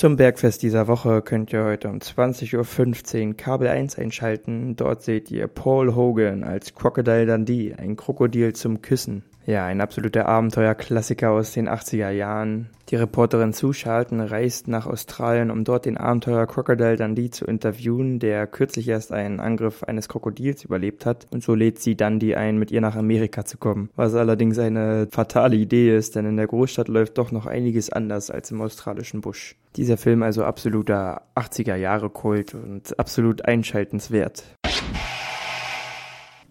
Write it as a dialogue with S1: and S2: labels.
S1: Zum Bergfest dieser Woche könnt ihr heute um 20.15 Uhr Kabel 1 einschalten. Dort seht ihr Paul Hogan als Crocodile Dundee, ein Krokodil zum Küssen. Ja, ein absoluter Abenteuerklassiker aus den 80er Jahren. Die Reporterin Zuschalten reist nach Australien, um dort den Abenteuer Crocodile Dundee zu interviewen, der kürzlich erst einen Angriff eines Krokodils überlebt hat. Und so lädt sie Dundee ein, mit ihr nach Amerika zu kommen. Was allerdings eine fatale Idee ist, denn in der Großstadt läuft doch noch einiges anders als im australischen Busch. Dieser Film also absoluter 80er Jahre Kult und absolut einschaltenswert.